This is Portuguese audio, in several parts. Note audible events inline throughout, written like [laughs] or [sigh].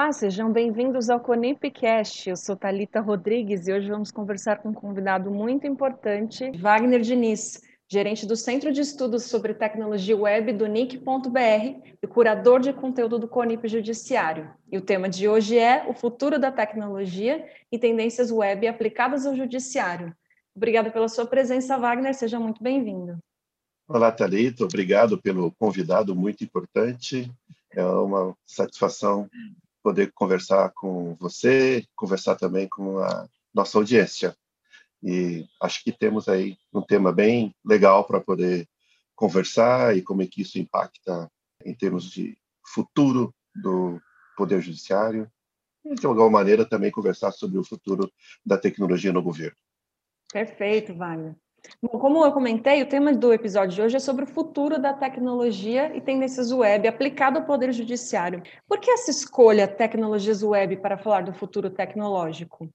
Olá, sejam bem-vindos ao Conipcast. Eu sou Talita Rodrigues e hoje vamos conversar com um convidado muito importante, Wagner Diniz, gerente do Centro de Estudos sobre Tecnologia Web do NIC.br e curador de conteúdo do Conip Judiciário. E o tema de hoje é o futuro da tecnologia e tendências web aplicadas ao judiciário. Obrigada pela sua presença, Wagner. Seja muito bem-vindo. Olá, Thalita. Obrigado pelo convidado muito importante. É uma satisfação poder conversar com você, conversar também com a nossa audiência. E acho que temos aí um tema bem legal para poder conversar e como é que isso impacta em termos de futuro do Poder Judiciário e, de alguma maneira, também conversar sobre o futuro da tecnologia no governo. Perfeito, Wagner. Bom, como eu comentei, o tema do episódio de hoje é sobre o futuro da tecnologia e tendências web aplicado ao Poder Judiciário. Por que essa escolha tecnologias web para falar do futuro tecnológico?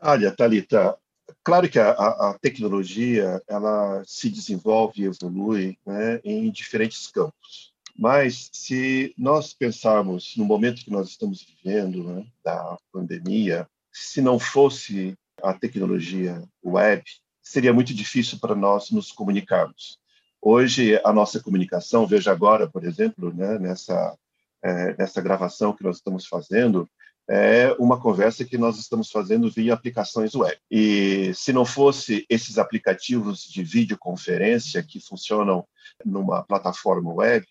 Olha, Thalita, claro que a, a, tecnologia ela se desenvolve e evolui né, em diferentes campos. Mas se nós pensarmos no momento que nós estamos vivendo, né, da pandemia, se não fosse a tecnologia web, seria muito difícil para nós nos comunicarmos. Hoje, a nossa comunicação, veja agora, por exemplo, né, nessa, é, nessa gravação que nós estamos fazendo, é uma conversa que nós estamos fazendo via aplicações web. E se não fosse esses aplicativos de videoconferência que funcionam numa plataforma web,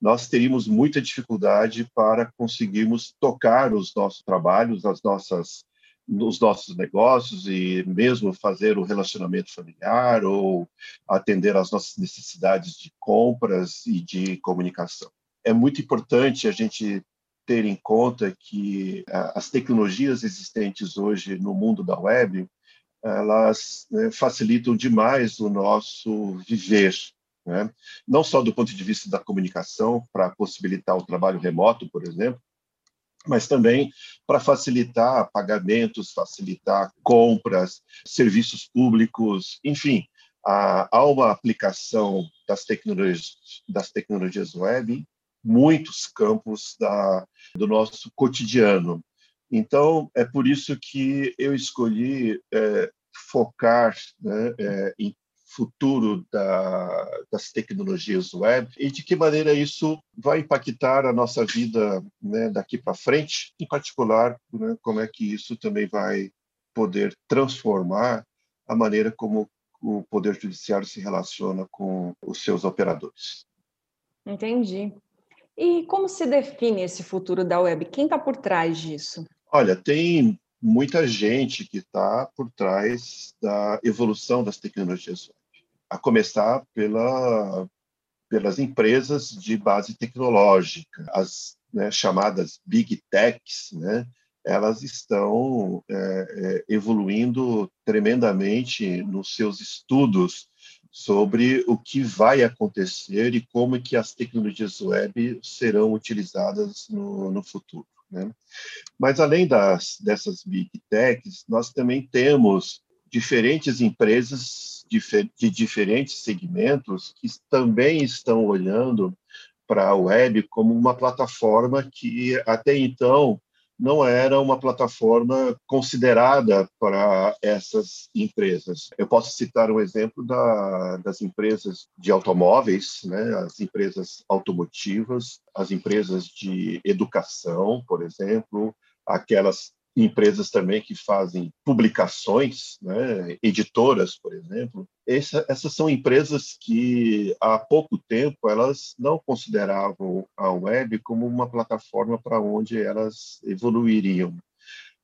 nós teríamos muita dificuldade para conseguirmos tocar os nossos trabalhos, as nossas nos nossos negócios e mesmo fazer o relacionamento familiar ou atender às nossas necessidades de compras e de comunicação. É muito importante a gente ter em conta que as tecnologias existentes hoje no mundo da web elas né, facilitam demais o nosso viver, né? não só do ponto de vista da comunicação para possibilitar o trabalho remoto, por exemplo, mas também para facilitar pagamentos, facilitar compras, serviços públicos, enfim, há uma aplicação das tecnologias, das tecnologias web em muitos campos da, do nosso cotidiano. Então, é por isso que eu escolhi é, focar né, é, em futuro da, das tecnologias web e de que maneira isso vai impactar a nossa vida né, daqui para frente, em particular, né, como é que isso também vai poder transformar a maneira como o Poder Judiciário se relaciona com os seus operadores. Entendi. E como se define esse futuro da web? Quem está por trás disso? Olha, tem muita gente que está por trás da evolução das tecnologias web a começar pela, pelas empresas de base tecnológica, as né, chamadas big techs, né, elas estão é, é, evoluindo tremendamente nos seus estudos sobre o que vai acontecer e como que as tecnologias web serão utilizadas no, no futuro. Né? Mas além das, dessas big techs, nós também temos diferentes empresas de diferentes segmentos que também estão olhando para a web como uma plataforma que até então não era uma plataforma considerada para essas empresas. Eu posso citar um exemplo da, das empresas de automóveis, né, as empresas automotivas, as empresas de educação, por exemplo, aquelas empresas também que fazem publicações, né, editoras, por exemplo. Essa, essas são empresas que há pouco tempo elas não consideravam a web como uma plataforma para onde elas evoluiriam.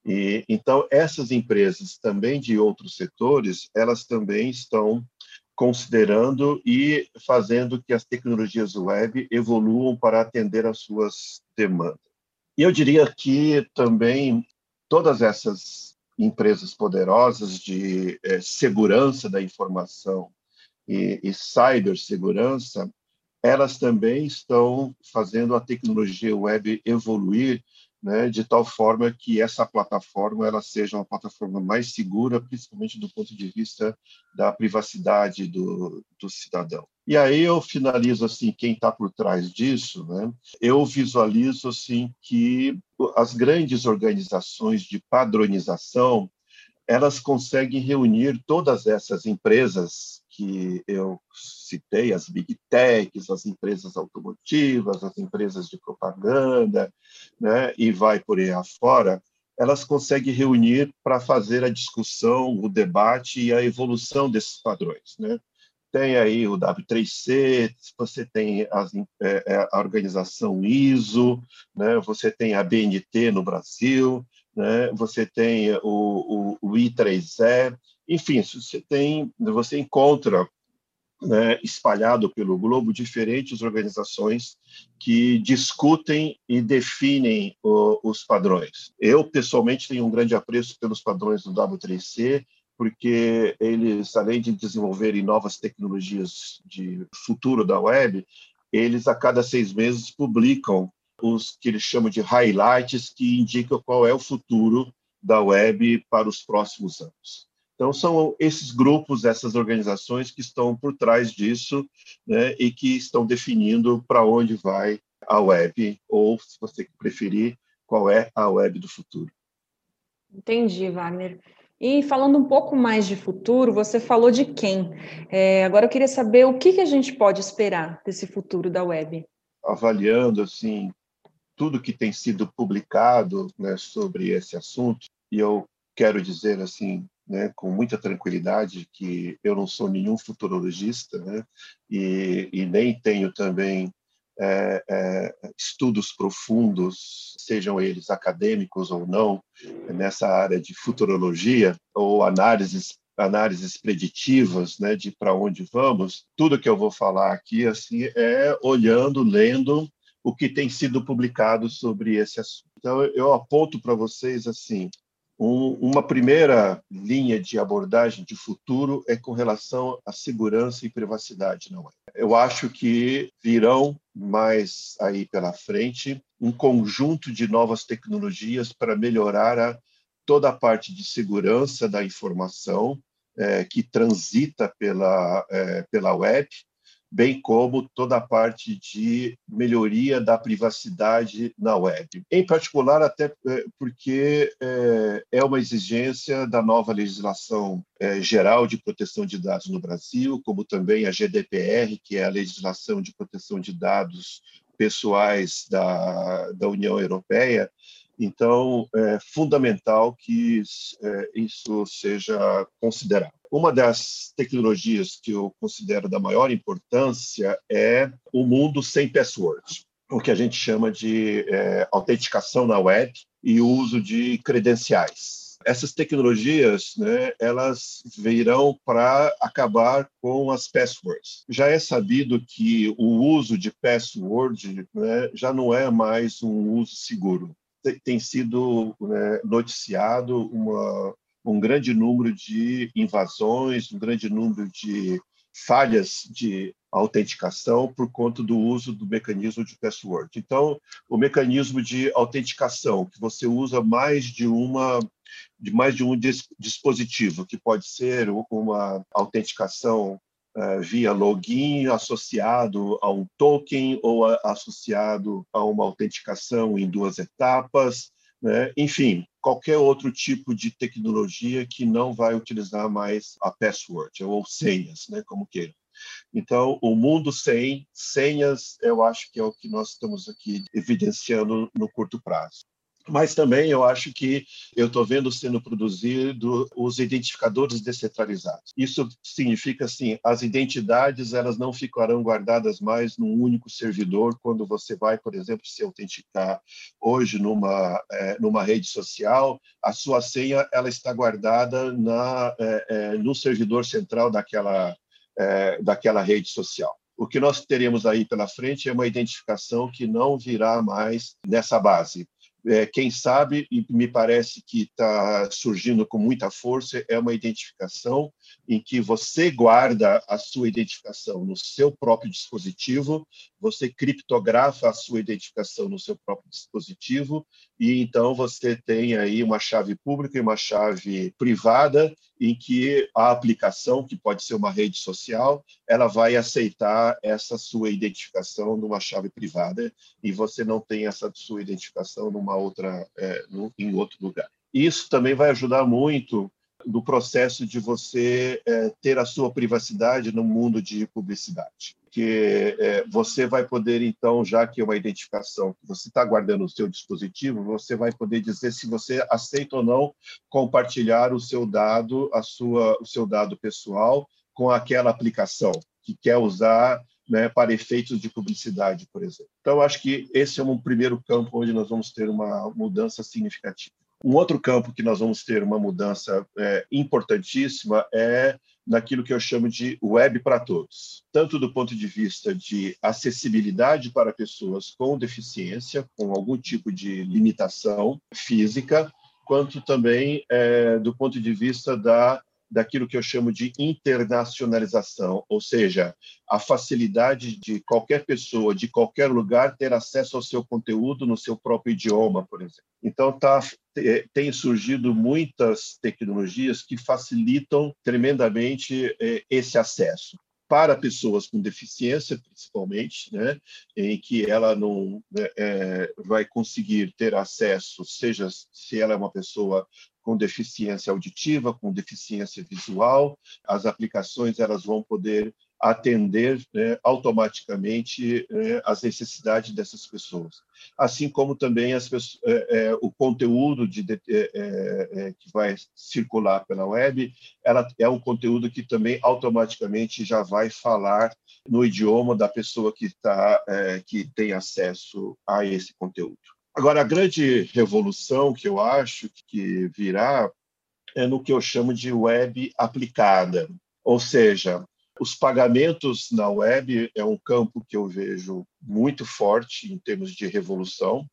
E, então essas empresas também de outros setores, elas também estão considerando e fazendo que as tecnologias web evoluam para atender às suas demandas. E eu diria que também todas essas empresas poderosas de é, segurança da informação e, e cibersegurança, elas também estão fazendo a tecnologia web evoluir né, de tal forma que essa plataforma ela seja uma plataforma mais segura, principalmente do ponto de vista da privacidade do, do cidadão. E aí eu finalizo assim, quem está por trás disso, né? Eu visualizo assim que as grandes organizações de padronização elas conseguem reunir todas essas empresas que eu citei, as big techs, as empresas automotivas, as empresas de propaganda, né, e vai por aí afora, elas conseguem reunir para fazer a discussão, o debate e a evolução desses padrões. Né? Tem aí o W3C, você tem as, é, é, a organização ISO, né? você tem a BNT no Brasil, né? você tem o, o, o I3E, enfim, você tem, você encontra né, espalhado pelo globo diferentes organizações que discutem e definem o, os padrões. Eu, pessoalmente, tenho um grande apreço pelos padrões do W3C, porque eles, além de desenvolverem novas tecnologias de futuro da web, eles, a cada seis meses, publicam os que eles chamam de highlights, que indicam qual é o futuro da web para os próximos anos. Então, são esses grupos, essas organizações que estão por trás disso né, e que estão definindo para onde vai a web, ou, se você preferir, qual é a web do futuro. Entendi, Wagner. E falando um pouco mais de futuro, você falou de quem. É, agora eu queria saber o que, que a gente pode esperar desse futuro da web. Avaliando assim tudo que tem sido publicado né, sobre esse assunto, e eu quero dizer assim né, com muita tranquilidade que eu não sou nenhum futurologista, né, e, e nem tenho também é, é, estudos profundos, sejam eles acadêmicos ou não, nessa área de futurologia ou análises análises preditivas, né, de para onde vamos. Tudo que eu vou falar aqui assim é olhando, lendo o que tem sido publicado sobre esse assunto. Então eu aponto para vocês assim um, uma primeira linha de abordagem de futuro é com relação à segurança e privacidade na web. Eu acho que virão mais aí pela frente um conjunto de novas tecnologias para melhorar a, toda a parte de segurança da informação é, que transita pela, é, pela web, bem como toda a parte de melhoria da privacidade na web. Em particular, até é, porque é, é uma exigência da nova legislação é, geral de proteção de dados no Brasil, como também a GDPR, que é a legislação de proteção de dados pessoais da, da União Europeia, então, é fundamental que é, isso seja considerado. Uma das tecnologias que eu considero da maior importância é o mundo sem password, o que a gente chama de é, autenticação na web e o uso de credenciais. Essas tecnologias, né, elas virão para acabar com as passwords. Já é sabido que o uso de password né, já não é mais um uso seguro tem sido né, noticiado uma, um grande número de invasões, um grande número de falhas de autenticação por conta do uso do mecanismo de password. Então, o mecanismo de autenticação que você usa mais de uma de mais de um dispositivo, que pode ser uma autenticação via login associado a um token ou a, associado a uma autenticação em duas etapas, né? enfim, qualquer outro tipo de tecnologia que não vai utilizar mais a password ou senhas, né? como queira. Então, o mundo sem senhas, eu acho que é o que nós estamos aqui evidenciando no curto prazo mas também eu acho que eu estou vendo sendo produzido os identificadores descentralizados. Isso significa assim, as identidades elas não ficarão guardadas mais num único servidor quando você vai, por exemplo, se autenticar hoje numa é, numa rede social, a sua senha ela está guardada na é, é, no servidor central daquela é, daquela rede social. O que nós teremos aí pela frente é uma identificação que não virá mais nessa base é, quem sabe, e me parece que está surgindo com muita força, é uma identificação em que você guarda a sua identificação no seu próprio dispositivo, você criptografa a sua identificação no seu próprio dispositivo e então você tem aí uma chave pública e uma chave privada em que a aplicação, que pode ser uma rede social, ela vai aceitar essa sua identificação numa chave privada e você não tem essa sua identificação numa outra, é, em outro lugar. Isso também vai ajudar muito no processo de você é, ter a sua privacidade no mundo de publicidade. Que é, você vai poder, então, já que é uma identificação que você está guardando no seu dispositivo, você vai poder dizer se você aceita ou não compartilhar o seu dado, a sua, o seu dado pessoal com aquela aplicação que quer usar né, para efeitos de publicidade, por exemplo. Então, acho que esse é um primeiro campo onde nós vamos ter uma mudança significativa. Um outro campo que nós vamos ter uma mudança é, importantíssima é naquilo que eu chamo de web para todos, tanto do ponto de vista de acessibilidade para pessoas com deficiência, com algum tipo de limitação física, quanto também é, do ponto de vista da daquilo que eu chamo de internacionalização, ou seja, a facilidade de qualquer pessoa de qualquer lugar ter acesso ao seu conteúdo no seu próprio idioma, por exemplo. Então tá tem surgido muitas tecnologias que facilitam tremendamente eh, esse acesso. Para pessoas com deficiência, principalmente, né, em que ela não é, vai conseguir ter acesso, seja se ela é uma pessoa com deficiência auditiva, com deficiência visual, as aplicações elas vão poder atender né, automaticamente né, as necessidades dessas pessoas, assim como também as pessoas, é, é, o conteúdo de, de, é, é, que vai circular pela web, ela é um conteúdo que também automaticamente já vai falar no idioma da pessoa que é, que tem acesso a esse conteúdo. Agora a grande revolução que eu acho que virá é no que eu chamo de web aplicada, ou seja, os pagamentos na web é um campo que eu vejo muito forte em termos de revolução,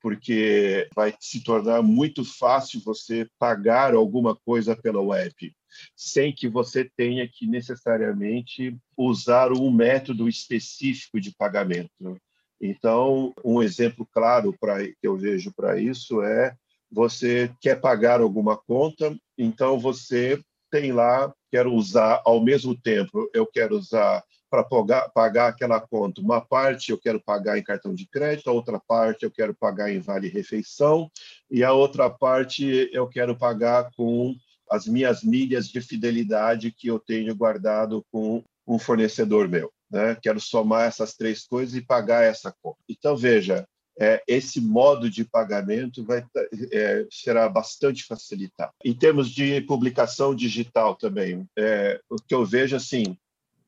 porque vai se tornar muito fácil você pagar alguma coisa pela web, sem que você tenha que necessariamente usar um método específico de pagamento. Então, um exemplo claro para que eu vejo para isso é você quer pagar alguma conta, então você tem lá, quero usar ao mesmo tempo, eu quero usar para pagar, pagar aquela conta. Uma parte eu quero pagar em cartão de crédito, a outra parte eu quero pagar em vale-refeição, e a outra parte eu quero pagar com as minhas milhas de fidelidade que eu tenho guardado com um fornecedor meu. Né? Quero somar essas três coisas e pagar essa conta. Então, veja, é, esse modo de pagamento vai, é, será bastante facilitado. Em termos de publicação digital também, é, o que eu vejo assim,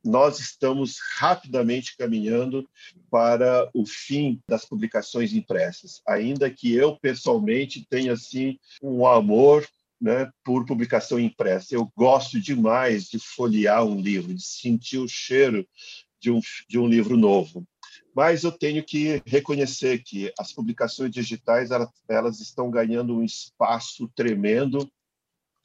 nós estamos rapidamente caminhando para o fim das publicações impressas, ainda que eu pessoalmente tenha assim um amor né, por publicação impressa. Eu gosto demais de folhear um livro, de sentir o cheiro de um, de um livro novo mas eu tenho que reconhecer que as publicações digitais elas, estão ganhando um espaço tremendo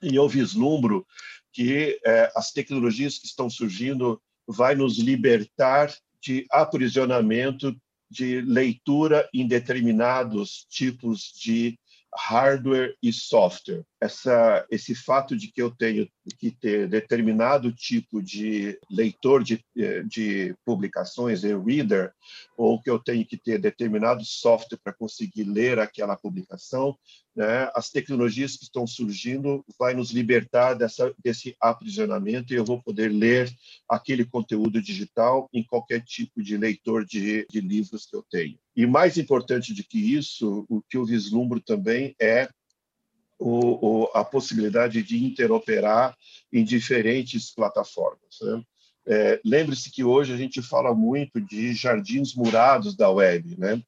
e eu vislumbro que é, as tecnologias que estão surgindo vai nos libertar de aprisionamento de leitura em determinados tipos de hardware e software. Essa, esse fato de que eu tenho que ter determinado tipo de leitor de, de publicações, e-reader, ou que eu tenho que ter determinado software para conseguir ler aquela publicação, né? as tecnologias que estão surgindo vai nos libertar dessa, desse aprisionamento e eu vou poder ler aquele conteúdo digital em qualquer tipo de leitor de, de livros que eu tenho. E mais importante do que isso, o que eu vislumbro também é o, o, a possibilidade de interoperar em diferentes plataformas. Né? É, Lembre-se que hoje a gente fala muito de jardins murados da web, né?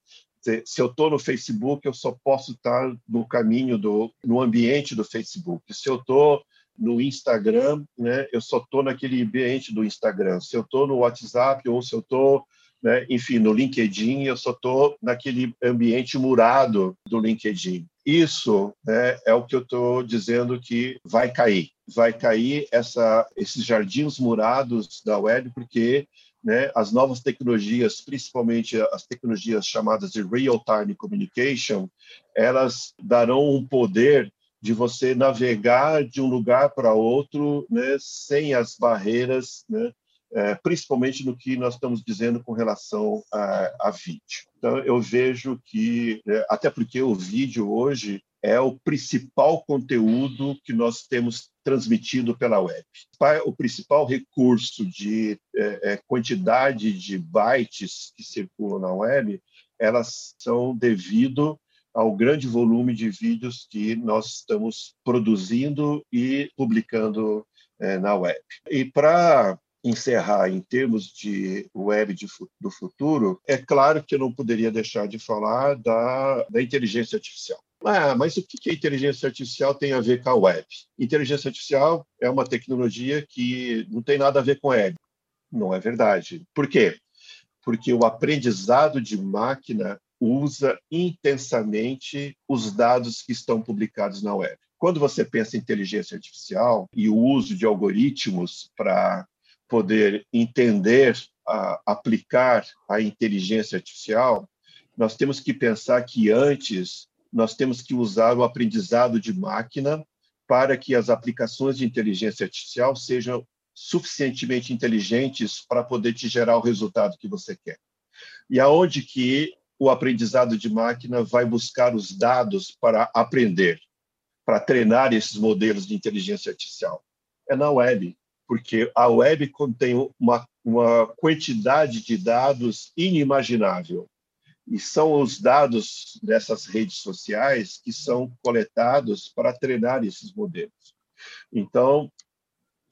Se, eu estou no Facebook, eu só posso estar no caminho do, no ambiente do Facebook. Se eu estou no Instagram, né, eu só estou naquele ambiente do Instagram. Se eu estou no WhatsApp ou se eu estou né? enfim, no LinkedIn, eu só estou naquele ambiente murado do LinkedIn. Isso né, é o que eu estou dizendo que vai cair. vai cair essa, esses jardins murados da web, porque né, as novas tecnologias, principalmente as tecnologias chamadas de real-time communication, elas darão um poder de você navegar de um lugar para outro né, sem as barreiras, né, é, principalmente no que nós estamos dizendo com relação a, a vídeo. Então, eu vejo que, é, até porque o vídeo hoje é o principal conteúdo que nós temos transmitido pela web. O principal recurso de é, é, quantidade de bytes que circulam na web, elas são devido ao grande volume de vídeos que nós estamos produzindo e publicando é, na web. E para encerrar em termos de web de, do futuro, é claro que eu não poderia deixar de falar da, da inteligência artificial. Ah, mas o que a inteligência artificial tem a ver com a web? Inteligência artificial é uma tecnologia que não tem nada a ver com web. Não é verdade. Por quê? Porque o aprendizado de máquina usa intensamente os dados que estão publicados na web. Quando você pensa em inteligência artificial e o uso de algoritmos para poder entender, aplicar a inteligência artificial, nós temos que pensar que antes nós temos que usar o aprendizado de máquina para que as aplicações de inteligência artificial sejam suficientemente inteligentes para poder te gerar o resultado que você quer. E aonde que o aprendizado de máquina vai buscar os dados para aprender, para treinar esses modelos de inteligência artificial? É na web, porque a web contém uma, uma quantidade de dados inimaginável. E são os dados dessas redes sociais que são coletados para treinar esses modelos. Então,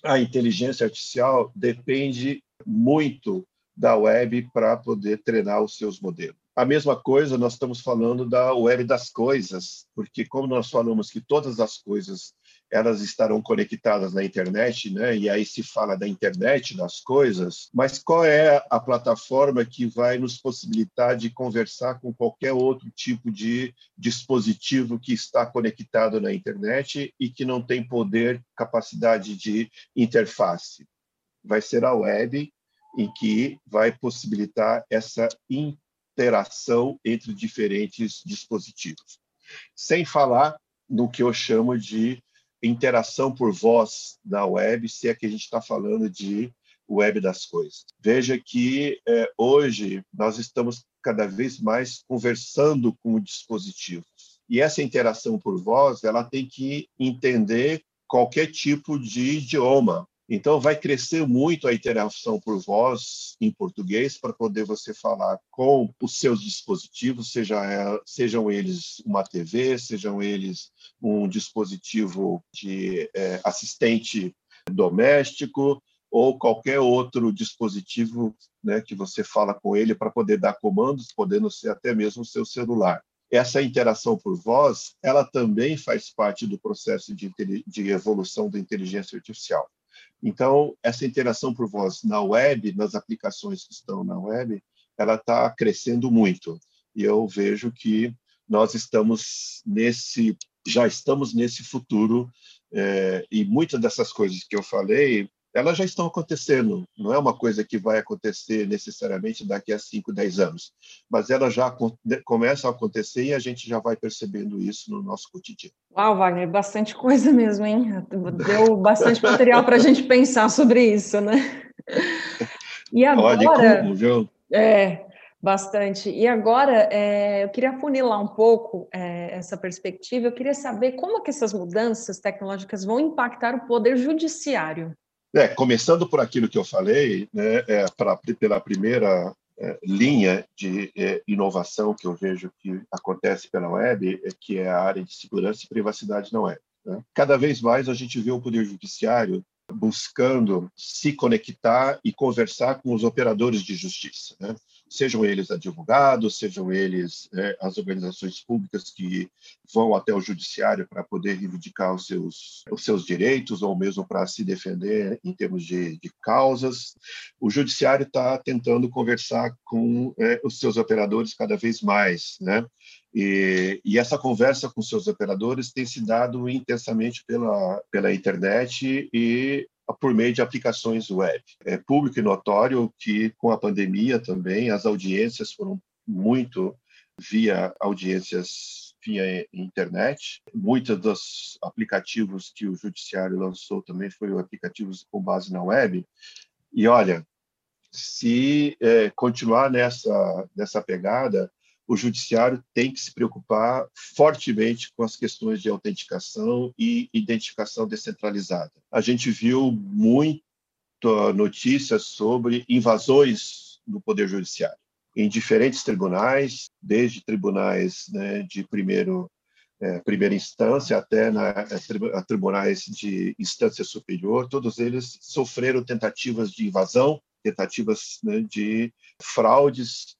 a inteligência artificial depende muito da web para poder treinar os seus modelos. A mesma coisa nós estamos falando da web das coisas, porque como nós falamos que todas as coisas elas estarão conectadas na internet, né? E aí se fala da internet das coisas, mas qual é a plataforma que vai nos possibilitar de conversar com qualquer outro tipo de dispositivo que está conectado na internet e que não tem poder, capacidade de interface? Vai ser a web em que vai possibilitar essa interação entre diferentes dispositivos. Sem falar no que eu chamo de interação por voz na web, se é que a gente está falando de web das coisas. Veja que é, hoje nós estamos cada vez mais conversando com o dispositivo. E essa interação por voz, ela tem que entender qualquer tipo de idioma. Então, vai crescer muito a interação por voz em português para poder você falar com os seus dispositivos, seja, sejam eles uma TV, sejam eles um dispositivo de é, assistente doméstico ou qualquer outro dispositivo né, que você fala com ele para poder dar comandos, podendo ser até mesmo o seu celular. Essa interação por voz, ela também faz parte do processo de, de evolução da inteligência artificial. Então, essa interação por voz na web, nas aplicações que estão na web, ela está crescendo muito. E eu vejo que nós estamos nesse, já estamos nesse futuro, é, e muitas dessas coisas que eu falei, elas já estão acontecendo. Não é uma coisa que vai acontecer necessariamente daqui a 5, 10 anos, mas elas já começam a acontecer e a gente já vai percebendo isso no nosso cotidiano. Uau, Wagner, bastante coisa mesmo, hein? Deu bastante material para a gente pensar sobre isso, né? E agora... Olha como, viu? É, Bastante. E agora, é, eu queria funilar um pouco é, essa perspectiva. Eu queria saber como que essas mudanças tecnológicas vão impactar o poder judiciário. É, começando por aquilo que eu falei, né, é, pra, pela primeira é, linha de é, inovação que eu vejo que acontece pela web, é, que é a área de segurança e privacidade na web. Né? Cada vez mais a gente vê o Poder Judiciário buscando se conectar e conversar com os operadores de justiça. Né? Sejam eles advogados, sejam eles é, as organizações públicas que vão até o judiciário para poder reivindicar os seus, os seus direitos ou mesmo para se defender em termos de, de causas. O judiciário está tentando conversar com é, os seus operadores cada vez mais, né? E, e, essa conversa com seus operadores tem se dado intensamente pela, pela internet e por meio de aplicações web. É público e notório que, com a pandemia também, as audiências foram muito via audiências via internet. Muitos dos aplicativos que o judiciário lançou também foram aplicativos com base na web. E olha, se é, continuar nessa nessa pegada, o judiciário tem que se preocupar fortemente com as questões de autenticação e identificação descentralizada. A gente viu muita notícias sobre invasões no poder judiciário em diferentes tribunais, desde tribunais né, de primeiro é, primeira instância até na, a tribunais de instância superior, todos eles sofreram tentativas de invasão, tentativas né, de fraudes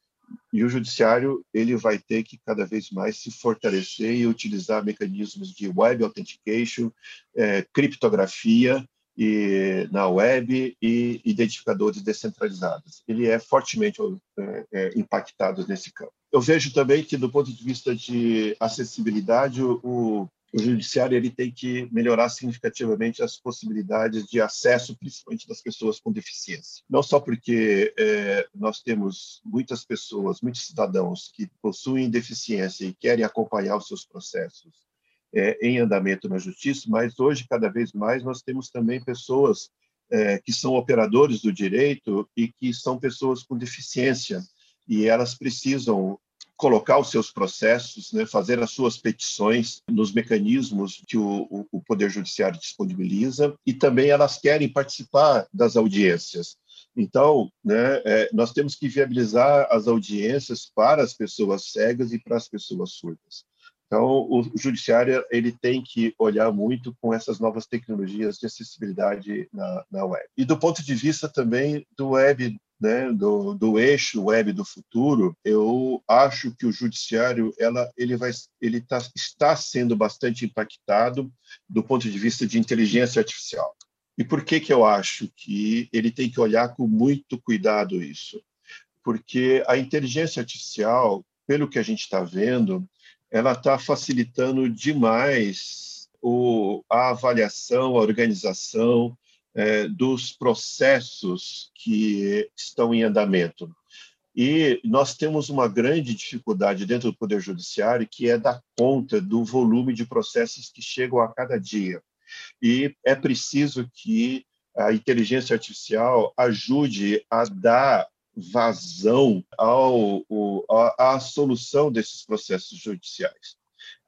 e o judiciário ele vai ter que cada vez mais se fortalecer e utilizar mecanismos de web authentication, é, criptografia e na web e identificadores descentralizados. Ele é fortemente é, é, impactado nesse campo. Eu vejo também que, do ponto de vista de acessibilidade, o, o judiciário ele tem que melhorar significativamente as possibilidades de acesso, principalmente das pessoas com deficiência. Não só porque é, nós temos muitas pessoas, muitos cidadãos que possuem deficiência e querem acompanhar os seus processos é, em andamento na justiça, mas hoje, cada vez mais, nós temos também pessoas é, que são operadores do direito e que são pessoas com deficiência e elas precisam colocar os seus processos, né, fazer as suas petições nos mecanismos que o, o, Poder Judiciário disponibiliza, e também elas querem participar das audiências. Então, né, é, nós temos que viabilizar as audiências para as pessoas cegas e para as pessoas surdas. Então, o judiciário ele tem que olhar muito com essas novas tecnologias de acessibilidade na, na web. E do ponto de vista também do web né, do, do eixo web do futuro, eu acho que o judiciário ela, ele vai, ele tá, está sendo bastante impactado do ponto de vista de inteligência artificial. E por que que eu acho que ele tem que olhar com muito cuidado isso? Porque a inteligência artificial, pelo que a gente está vendo, ela está facilitando demais o, a avaliação, a organização é, dos processos que estão em andamento. E nós temos uma grande dificuldade dentro do Poder Judiciário, que é dar conta do volume de processos que chegam a cada dia. E é preciso que a inteligência artificial ajude a dar vazão ao, ao, à solução desses processos judiciais.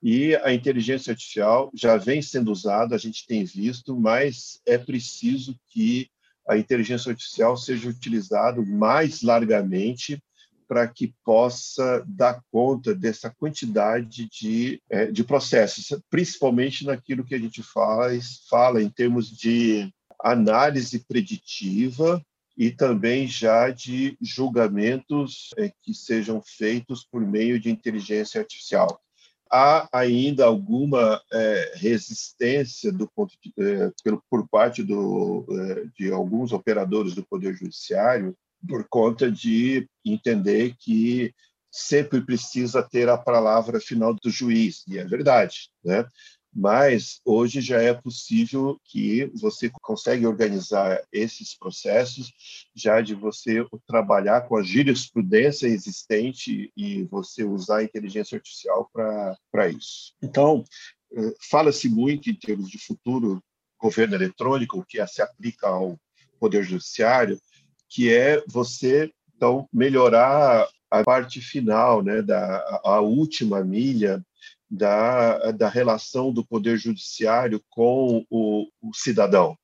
E a inteligência artificial já vem sendo usada, a gente tem visto, mas é preciso que a inteligência artificial seja utilizada mais largamente para que possa dar conta dessa quantidade de, é, de processos, principalmente naquilo que a gente faz, fala em termos de análise preditiva e também já de julgamentos é, que sejam feitos por meio de inteligência artificial há ainda alguma é, resistência do ponto de, é, pelo, por parte do, é, de alguns operadores do Poder Judiciário por conta de entender que sempre precisa ter a palavra final do juiz, e é verdade, né? Mas hoje já é possível que você consegue organizar esses processos, já de você trabalhar com a jurisprudência existente e você usar a inteligência artificial para isso. Então, eh, fala-se muito em termos de futuro governo eletrônico, que se aplica ao Poder Judiciário, que é você, então, melhorar a parte final, né, da, a última milha da, da relação do poder judiciário com o, o cidadão.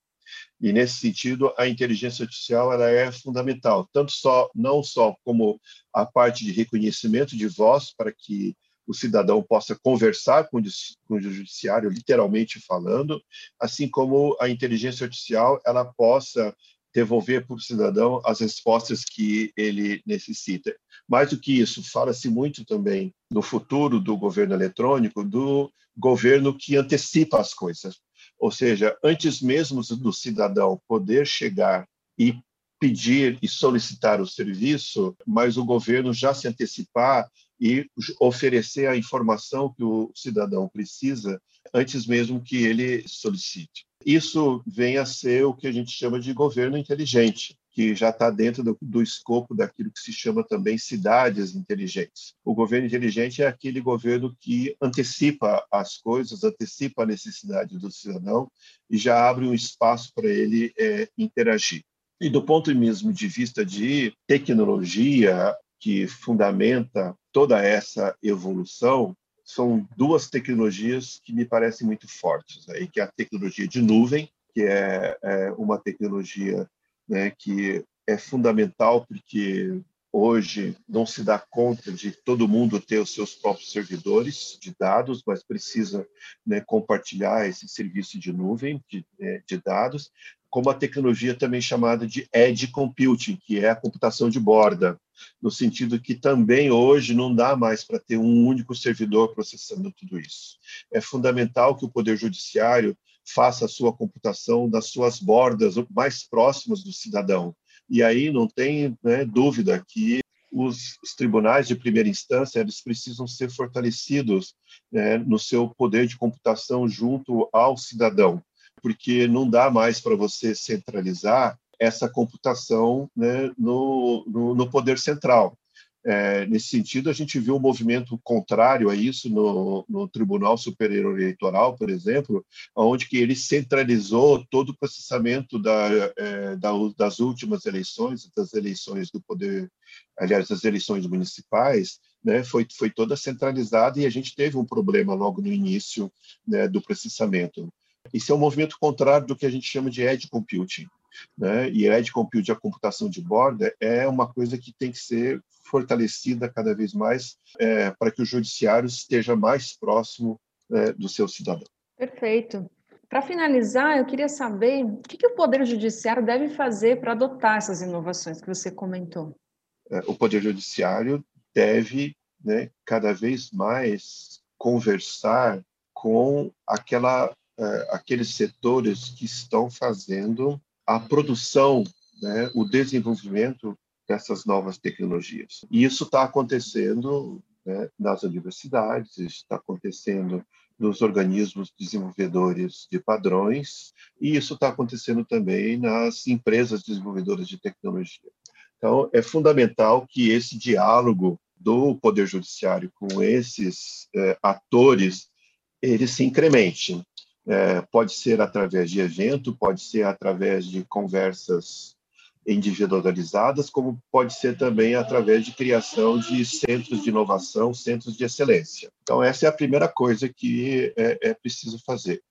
E nesse sentido, a inteligência artificial ela é fundamental, tanto só não só como a parte de reconhecimento de voz para que o cidadão possa conversar com o judiciário, literalmente falando, assim como a inteligência artificial ela possa devolver para o cidadão as respostas que ele necessita. Mais do que isso, fala-se muito também no futuro do governo eletrônico, do governo que antecipa as coisas. Ou seja, antes mesmo do cidadão poder chegar e pedir e solicitar o serviço, mas o governo já se antecipar e oferecer a informação que o cidadão precisa antes mesmo que ele solicite. Isso vem a ser o que a gente chama de governo inteligente, que já está dentro do, do, escopo daquilo que se chama também cidades inteligentes. O governo inteligente é aquele governo que antecipa as coisas, antecipa a necessidade do cidadão e já abre um espaço para ele é, interagir. E do ponto mesmo de vista de tecnologia que fundamenta toda essa evolução, são duas tecnologias que me parecem muito fortes, aí, que é a tecnologia de nuvem, que é, é uma tecnologia né, que é fundamental porque hoje não se dá conta de todo mundo ter os seus próprios servidores de dados, mas precisa né, compartilhar esse serviço de nuvem de, é, de, dados, como a tecnologia também chamada de edge computing, que é a computação de borda, no sentido que também hoje não dá mais para ter um único servidor processando tudo isso. É fundamental que o poder judiciário faça a sua computação das suas bordas mais próximas do cidadão, e aí não tem né, dúvida que os, os, tribunais de primeira instância eles precisam ser fortalecidos né, no seu poder de computação junto ao cidadão, porque não dá mais para você centralizar essa computação né, no, no, no poder central. É, nesse sentido, a gente viu um movimento contrário a isso no, no, Tribunal Superior Eleitoral, por exemplo, onde que ele centralizou todo o processamento da, é, da, das últimas eleições, das eleições do poder, aliás, das eleições municipais, né, foi, foi toda centralizada e a gente teve um problema logo no início né, do processamento. Isso é um movimento contrário do que a gente chama de edge computing. Né? E edge computing, a computação de borda, é uma coisa que tem que ser fortalecida cada vez mais é, para que o judiciário esteja mais próximo é, do seu cidadão. Perfeito. Para finalizar, eu queria saber o que, que o Poder Judiciário deve fazer para adotar essas inovações que você comentou. É, o Poder Judiciário deve né, cada vez mais conversar com aquela, é, aqueles setores que estão fazendo a produção, né, o desenvolvimento dessas novas tecnologias. E isso está acontecendo né, nas universidades, está acontecendo nos organismos desenvolvedores de padrões, e isso está acontecendo também nas empresas desenvolvedoras de tecnologia. Então, é fundamental que esse diálogo do Poder Judiciário com esses é, atores ele se incremente. É, pode ser através de evento, pode ser através de conversas individualizadas, como pode ser também através de criação de centros de inovação, centros de excelência. Então, essa é a primeira coisa que é, é preciso fazer.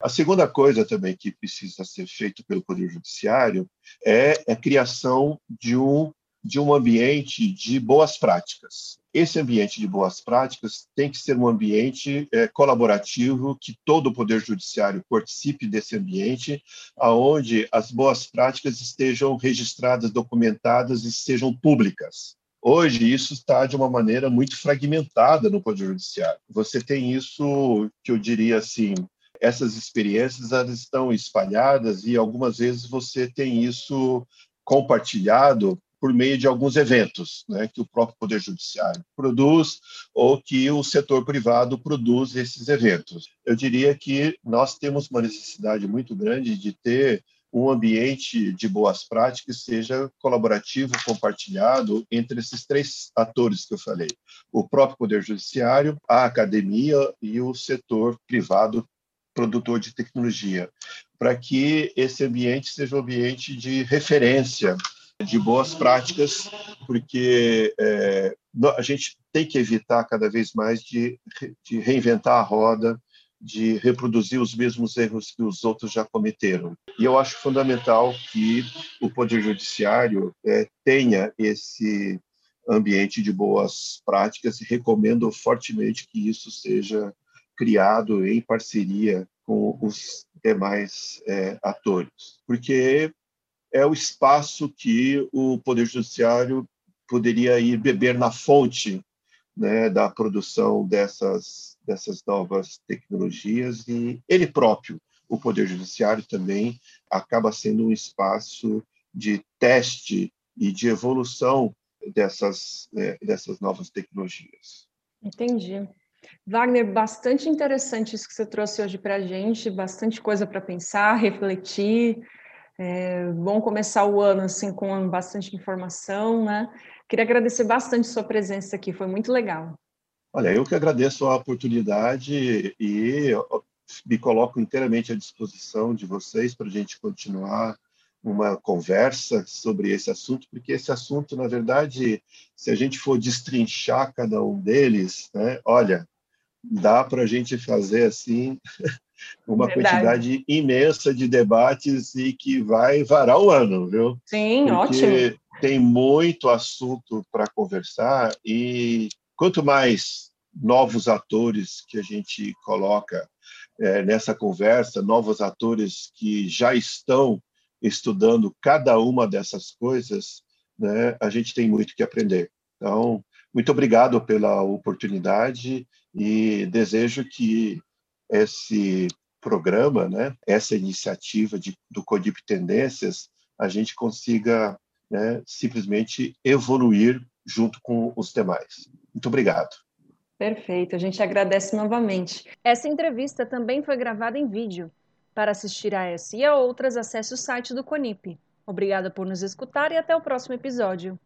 A segunda coisa também que precisa ser feito pelo Poder Judiciário é a criação de um de um ambiente de boas práticas. Esse ambiente de boas práticas tem que ser um ambiente é, colaborativo, que todo o Poder Judiciário participe desse ambiente, aonde as boas práticas estejam registradas, documentadas e sejam públicas. Hoje, isso está de uma maneira muito fragmentada no Poder Judiciário. Você tem isso, que eu diria assim, essas experiências elas estão espalhadas e algumas vezes você tem isso compartilhado por meio de alguns eventos né, que o próprio Poder Judiciário produz ou que o setor privado produz esses eventos. Eu diria que nós temos uma necessidade muito grande de ter um ambiente de boas práticas seja colaborativo, compartilhado entre esses três atores que eu falei: o próprio Poder Judiciário, a academia e o setor privado produtor de tecnologia, para que esse ambiente seja um ambiente de referência de boas práticas, porque é, a gente tem que evitar cada vez mais de, de reinventar a roda, de reproduzir os mesmos erros que os outros já cometeram. E eu acho fundamental que o Poder Judiciário é, tenha esse ambiente de boas práticas e recomendo fortemente que isso seja criado em parceria com os demais é, atores, porque é o espaço que o Poder Judiciário poderia ir beber na fonte né, da produção dessas, dessas novas tecnologias e ele próprio, o Poder Judiciário também acaba sendo um espaço de teste e de evolução dessas, é, dessas novas tecnologias. Entendi. Wagner, bastante interessante isso que você trouxe hoje para a gente, bastante coisa para pensar, refletir. É bom começar o ano assim com bastante informação, né? Queria agradecer bastante sua presença aqui, foi muito legal. Olha, eu que agradeço a oportunidade e me coloco inteiramente à disposição de vocês para a gente continuar uma conversa sobre esse assunto, porque esse assunto, na verdade, se a gente for destrinchar cada um deles, né, olha, dá para a gente fazer assim [laughs] uma verdade. quantidade imensa de debates e que vai varar o ano, viu? Sim, porque ótimo. Tem muito assunto para conversar e quanto mais novos atores que a gente coloca é, nessa conversa, novos atores que já estão estudando cada uma dessas coisas, né, a gente tem muito que aprender. Então, muito obrigado pela oportunidade e desejo que esse programa, né, essa iniciativa de, do Codip Tendências, a gente consiga né, simplesmente evoluir junto com os demais. Muito obrigado. Perfeito, a gente agradece novamente. Essa entrevista também foi gravada em vídeo. Para assistir a essa e a outras, acesse o site do CONIP. Obrigada por nos escutar e até o próximo episódio.